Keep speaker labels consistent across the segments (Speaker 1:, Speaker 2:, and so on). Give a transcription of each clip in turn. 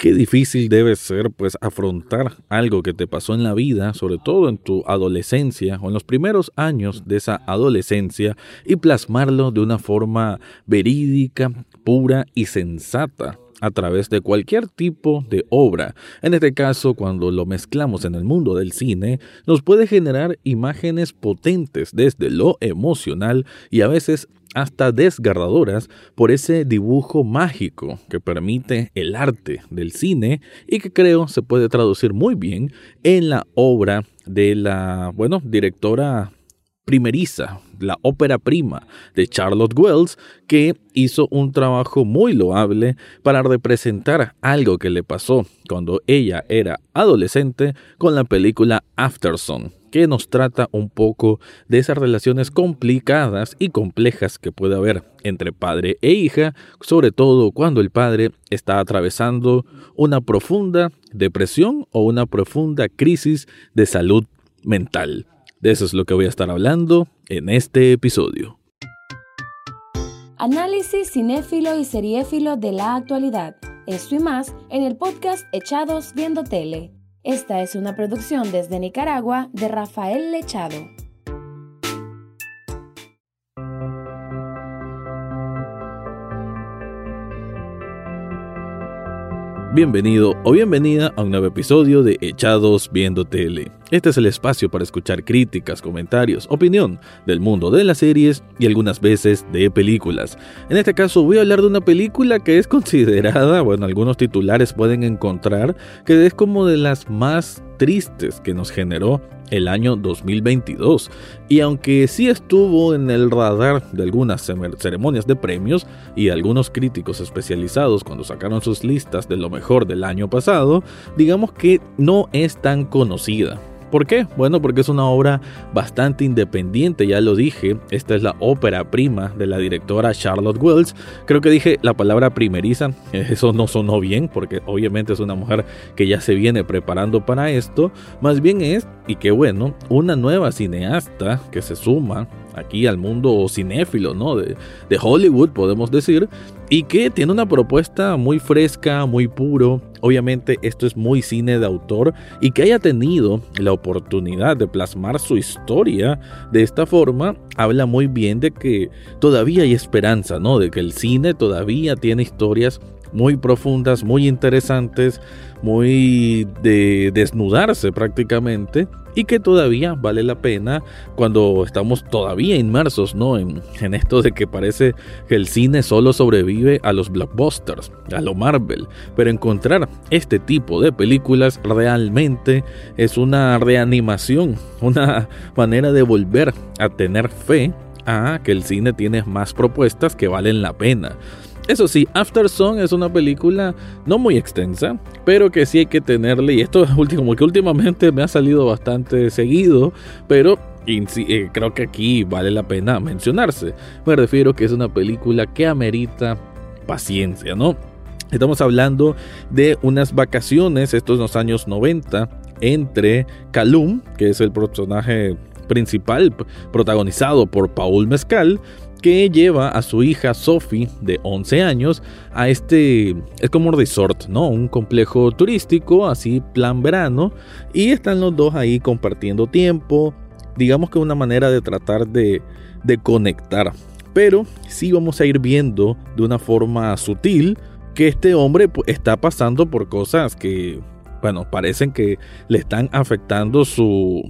Speaker 1: Qué difícil debe ser pues afrontar algo que te pasó en la vida, sobre todo en tu adolescencia o en los primeros años de esa adolescencia y plasmarlo de una forma verídica, pura y sensata a través de cualquier tipo de obra. En este caso, cuando lo mezclamos en el mundo del cine, nos puede generar imágenes potentes desde lo emocional y a veces hasta desgarradoras por ese dibujo mágico que permite el arte del cine y que creo se puede traducir muy bien en la obra de la, bueno, directora primeriza, la ópera prima de Charlotte Wells, que hizo un trabajo muy loable para representar algo que le pasó cuando ella era adolescente con la película Afterson, que nos trata un poco de esas relaciones complicadas y complejas que puede haber entre padre e hija, sobre todo cuando el padre está atravesando una profunda depresión o una profunda crisis de salud mental. De eso es lo que voy a estar hablando en este episodio.
Speaker 2: Análisis cinéfilo y seriéfilo de la actualidad. Esto y más en el podcast Echados Viendo Tele. Esta es una producción desde Nicaragua de Rafael Lechado.
Speaker 1: Bienvenido o bienvenida a un nuevo episodio de Echados Viendo Tele. Este es el espacio para escuchar críticas, comentarios, opinión del mundo de las series y algunas veces de películas. En este caso voy a hablar de una película que es considerada, bueno, algunos titulares pueden encontrar que es como de las más tristes que nos generó el año 2022. Y aunque sí estuvo en el radar de algunas ceremonias de premios y algunos críticos especializados cuando sacaron sus listas de lo mejor del año pasado, digamos que no es tan conocida. ¿Por qué? Bueno, porque es una obra bastante independiente, ya lo dije. Esta es la ópera prima de la directora Charlotte Wells. Creo que dije la palabra primeriza, eso no sonó bien, porque obviamente es una mujer que ya se viene preparando para esto. Más bien es, y qué bueno, una nueva cineasta que se suma aquí al mundo cinéfilo, ¿no? De, de Hollywood, podemos decir, y que tiene una propuesta muy fresca, muy puro. Obviamente esto es muy cine de autor y que haya tenido la oportunidad de plasmar su historia de esta forma habla muy bien de que todavía hay esperanza, ¿no? De que el cine todavía tiene historias muy profundas, muy interesantes, muy de desnudarse prácticamente y que todavía vale la pena cuando estamos todavía inmersos ¿no? en, en esto de que parece que el cine solo sobrevive a los blockbusters, a lo Marvel, pero encontrar este tipo de películas realmente es una reanimación, una manera de volver a tener fe a que el cine tiene más propuestas que valen la pena. Eso sí, After Song es una película no muy extensa, pero que sí hay que tenerle, y esto es último, que últimamente me ha salido bastante seguido, pero eh, creo que aquí vale la pena mencionarse. Me refiero que es una película que amerita paciencia, ¿no? Estamos hablando de unas vacaciones, estos en los años 90, entre Calum, que es el personaje principal protagonizado por Paul Mescal, que lleva a su hija Sophie de 11 años a este, es como un resort, ¿no? Un complejo turístico, así plan verano, y están los dos ahí compartiendo tiempo, digamos que una manera de tratar de, de conectar. Pero sí vamos a ir viendo de una forma sutil que este hombre está pasando por cosas que, bueno, parecen que le están afectando su,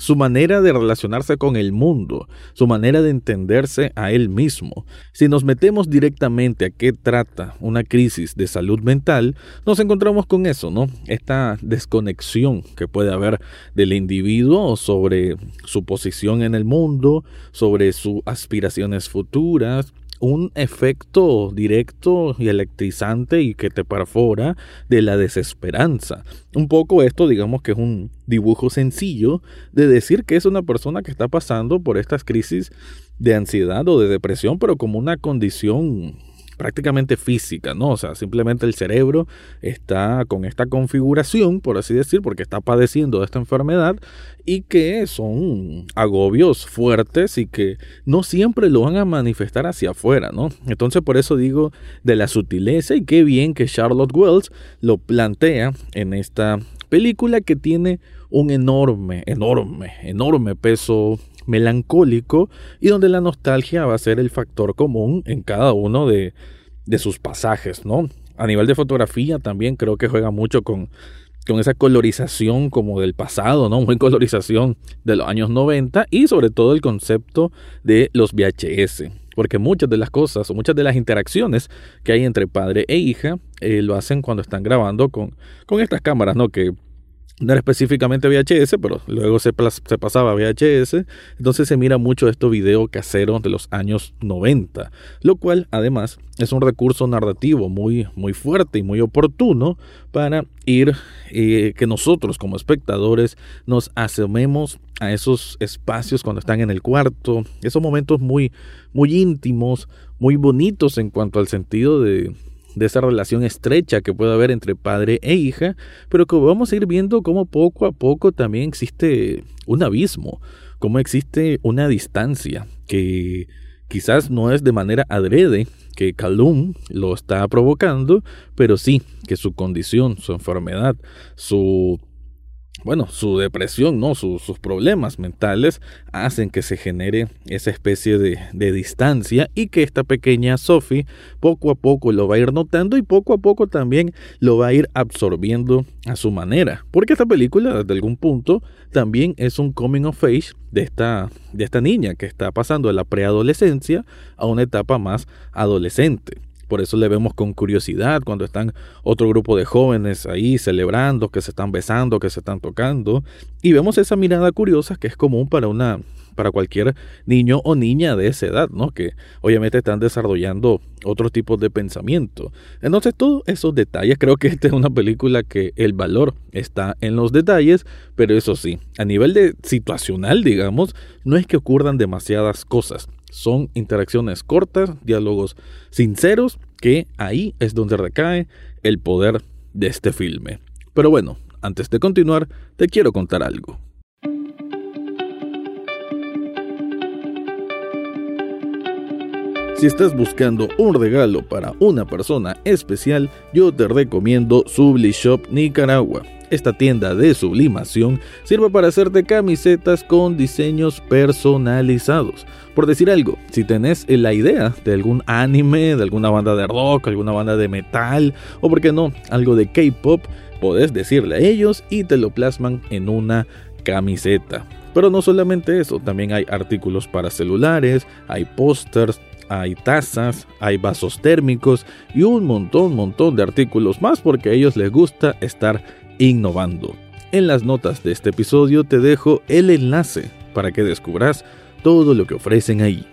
Speaker 1: su manera de relacionarse con el mundo, su manera de entenderse a él mismo. Si nos metemos directamente a qué trata una crisis de salud mental, nos encontramos con eso, ¿no? Esta desconexión que puede haber del individuo sobre su posición en el mundo, sobre sus aspiraciones futuras, un efecto directo y electrizante y que te perfora de la desesperanza. Un poco esto, digamos que es un dibujo sencillo de decir que es una persona que está pasando por estas crisis de ansiedad o de depresión, pero como una condición prácticamente física, ¿no? O sea, simplemente el cerebro está con esta configuración, por así decir, porque está padeciendo de esta enfermedad y que son agobios fuertes y que no siempre lo van a manifestar hacia afuera, ¿no? Entonces por eso digo de la sutileza y qué bien que Charlotte Wells lo plantea en esta película que tiene un enorme, enorme, enorme peso melancólico y donde la nostalgia va a ser el factor común en cada uno de, de sus pasajes, ¿no? A nivel de fotografía también creo que juega mucho con, con esa colorización como del pasado, ¿no? Muy colorización de los años 90 y sobre todo el concepto de los VHS. Porque muchas de las cosas o muchas de las interacciones que hay entre padre e hija eh, lo hacen cuando están grabando con, con estas cámaras, ¿no? Que no era específicamente VHS, pero luego se, pasaba a VHS, entonces se mira mucho estos videos caseros de los años 90, lo cual además es un recurso narrativo muy, muy fuerte y muy oportuno para ir, eh, que nosotros como espectadores nos asomemos a esos espacios cuando están en el cuarto, esos momentos muy, muy íntimos, muy bonitos en cuanto al sentido de, de esa relación estrecha que puede haber entre padre e hija, pero que vamos a ir viendo cómo poco a poco también existe un abismo, cómo existe una distancia que quizás no es de manera adrede que Calum lo está provocando, pero sí que su condición, su enfermedad, su bueno, su depresión, ¿no? Sus, problemas mentales hacen que se genere esa especie de, distancia y que esta pequeña Sophie poco a poco lo va a ir notando y poco a poco también lo va a ir absorbiendo a su manera. Porque esta película, desde algún punto, también es un coming of age de esta, de esta niña que está pasando de la preadolescencia a una etapa más adolescente. Por eso le vemos con curiosidad cuando están otro grupo de jóvenes ahí celebrando, que se están besando, que se están tocando. Y vemos esa mirada curiosa que es común para una para cualquier niño o niña de esa edad, ¿no? Que obviamente están desarrollando otros tipos de pensamiento. Entonces, todos esos detalles, creo que esta es una película que el valor está en los detalles, pero eso sí, a nivel de situacional, digamos, no es que ocurran demasiadas cosas. Son interacciones cortas, diálogos sinceros, que ahí es donde recae el poder de este filme. Pero bueno, antes de continuar, te quiero contar algo. Si estás buscando un regalo para una persona especial, yo te recomiendo Sublishop Nicaragua. Esta tienda de sublimación sirve para hacerte camisetas con diseños personalizados. Por decir algo, si tenés la idea de algún anime, de alguna banda de rock, alguna banda de metal, o por qué no, algo de K-pop, podés decirle a ellos y te lo plasman en una camiseta. Pero no solamente eso, también hay artículos para celulares, hay pósters, hay tazas, hay vasos térmicos y un montón, montón de artículos más porque a ellos les gusta estar innovando. En las notas de este episodio te dejo el enlace para que descubras todo lo que ofrecen ahí.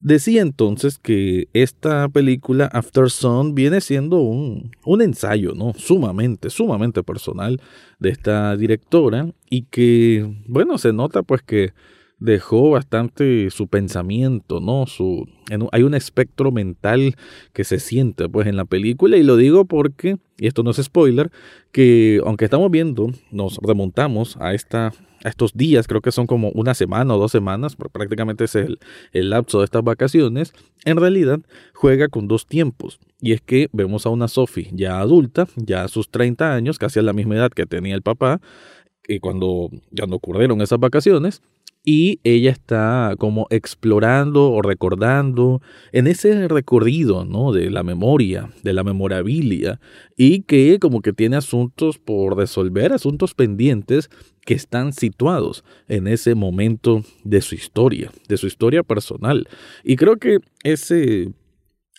Speaker 1: Decía entonces que esta película After Sun viene siendo un, un, ensayo, ¿no? Sumamente, sumamente personal de esta directora y que, bueno, se nota pues que dejó bastante su pensamiento, ¿no? Su, hay un espectro mental que se siente pues en la película y lo digo porque, y esto no es spoiler, que aunque estamos viendo, nos remontamos a esta a estos días, creo que son como una semana o dos semanas, prácticamente es el, el lapso de estas vacaciones, en realidad juega con dos tiempos. Y es que vemos a una Sophie ya adulta, ya a sus 30 años, casi a la misma edad que tenía el papá, y cuando, cuando ocurrieron esas vacaciones, y ella está como explorando o recordando en ese recorrido, ¿no? De la memoria, de la memorabilia y que como que tiene asuntos por resolver, asuntos pendientes que están situados en ese momento de su historia, de su historia personal. Y creo que ese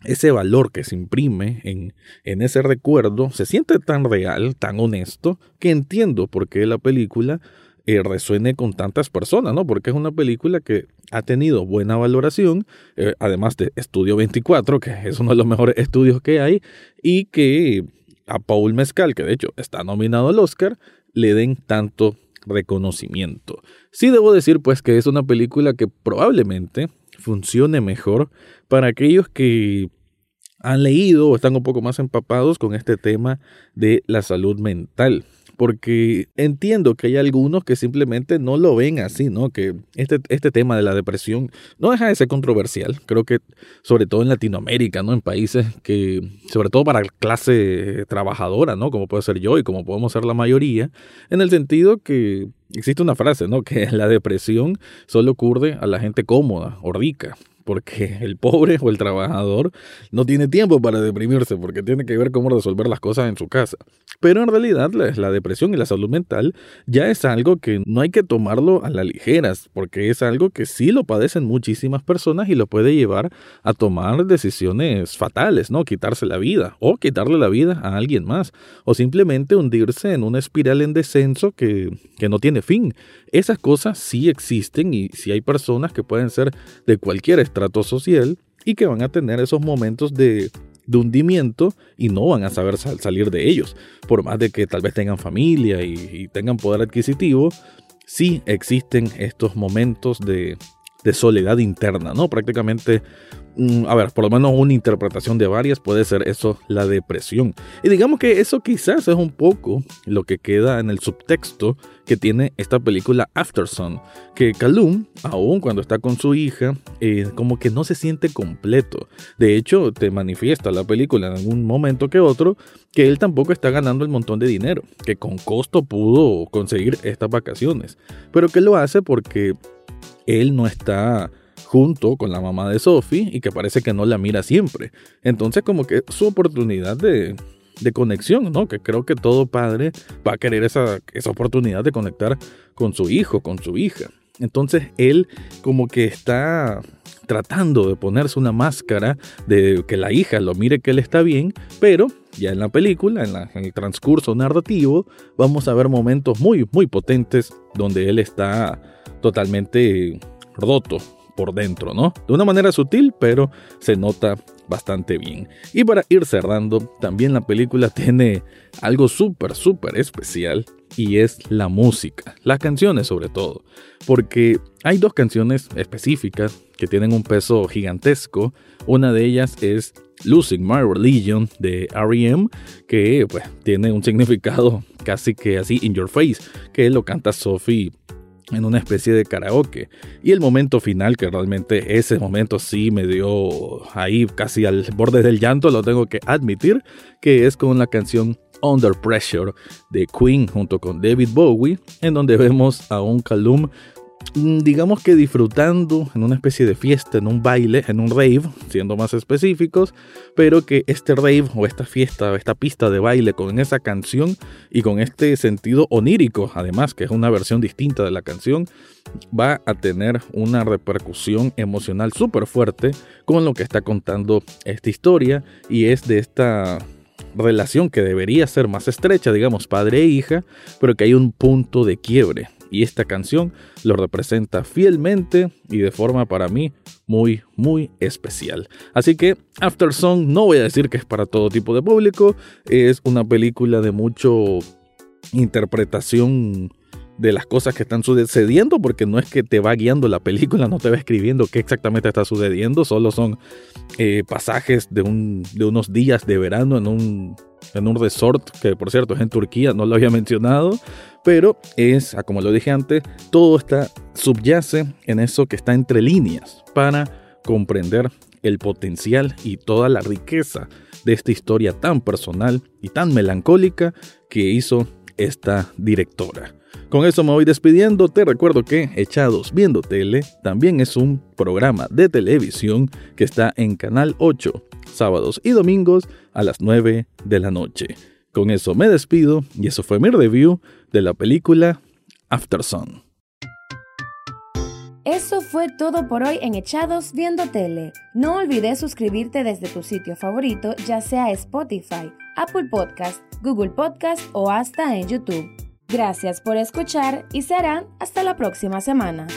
Speaker 1: ese valor que se imprime en, en, ese recuerdo se siente tan real, tan honesto, que entiendo por qué la película eh, resuene con tantas personas, ¿no? Porque es una película que ha tenido buena valoración, eh, además de Estudio 24, que es uno de los mejores estudios que hay, y que a Paul Mezcal, que de hecho está nominado al Oscar, le den tanto reconocimiento. Sí debo decir pues que es una película que probablemente funcione mejor para aquellos que han leído o están un poco más empapados con este tema de la salud mental porque entiendo que hay algunos que simplemente no lo ven así, ¿no? Que este, este tema de la depresión no deja de ser controversial, creo que sobre todo en Latinoamérica, ¿no? En países que, sobre todo para clase trabajadora, ¿no? Como puede ser yo y como podemos ser la mayoría, en el sentido que existe una frase, ¿no? Que la depresión solo ocurre a la gente cómoda o rica porque el pobre o el trabajador no tiene tiempo para deprimirse, porque tiene que ver cómo resolver las cosas en su casa. Pero en realidad la, depresión y la salud mental ya es algo que no hay que tomarlo a la ligera, porque es algo que sí lo padecen muchísimas personas y lo puede llevar a tomar decisiones fatales, ¿no? Quitarse la vida o quitarle la vida a alguien más, o simplemente hundirse en una espiral en descenso que, que no tiene fin. Esas cosas sí existen y sí hay personas que pueden ser de cualquier estado social y que van a tener esos momentos de, hundimiento y no van a saber salir de ellos. Por más de que tal vez tengan familia y, y tengan poder adquisitivo, sí existen estos momentos de, de soledad interna, ¿no? Prácticamente Mm, a ver, por lo menos una interpretación de varias puede ser eso, la depresión. Y digamos que eso quizás es un poco lo que queda en el subtexto que tiene esta película Aftersun, que Calum, aún cuando está con su hija, eh, como que no se siente completo. De hecho, te manifiesta la película en algún momento que otro que él tampoco está ganando el montón de dinero, que con costo pudo conseguir estas vacaciones, pero que lo hace porque él no está junto con la mamá de Sophie y que parece que no la mira siempre. Entonces como que su oportunidad de, conexión, ¿no? Que creo que todo padre va a querer esa, esa oportunidad de conectar con su hijo, con su hija. Entonces él como que está tratando de ponerse una máscara de que la hija lo mire que él está bien, pero ya en la película, en, en, el transcurso narrativo, vamos a ver momentos muy, muy potentes donde él está totalmente roto, por dentro, ¿no? De una manera sutil, pero se nota bastante bien. Y para ir cerrando, también la película tiene algo súper, súper especial y es la música, las canciones sobre todo, porque hay dos canciones específicas que tienen un peso gigantesco. Una de ellas es Losing My Religion de R.E.M., que pues tiene un significado casi que así in your face, que lo canta Sophie en una especie de karaoke. Y el momento final, que realmente ese momento sí me dio ahí casi al borde del llanto, lo tengo que admitir, que es con la canción Under Pressure de Queen junto con David Bowie, en donde vemos a un Calum digamos que disfrutando en una especie de fiesta, en un baile, en un rave, siendo más específicos, pero que este rave o esta fiesta o esta pista de baile con esa canción y con este sentido onírico, además que es una versión distinta de la canción, va a tener una repercusión emocional súper fuerte con lo que está contando esta historia y es de esta relación que debería ser más estrecha, digamos, padre e hija, pero que hay un punto de quiebre y esta canción lo representa fielmente y de forma para mí muy, muy especial. Así que After Song no voy a decir que es para todo tipo de público, es una película de mucho interpretación de las cosas que están sucediendo, porque no es que te va guiando la película, no te va escribiendo qué exactamente está sucediendo, solo son eh, pasajes de, un, de unos días de verano en un, en un resort, que por cierto es en Turquía, no lo había mencionado, pero es, ah, como lo dije antes, todo está subyace en eso que está entre líneas para comprender el potencial y toda la riqueza de esta historia tan personal y tan melancólica que hizo esta directora. Con eso me voy despidiendo. Te recuerdo que Echados Viendo Tele también es un programa de televisión que está en Canal 8, sábados y domingos a las 9 de la noche. Con eso me despido y eso fue mi review de la película After Sun.
Speaker 2: Eso fue todo por hoy en Echados Viendo Tele. No olvides suscribirte desde tu sitio favorito, ya sea Spotify, Apple Podcast, Google Podcast o hasta en YouTube. Gracias por escuchar y serán hasta la próxima semana.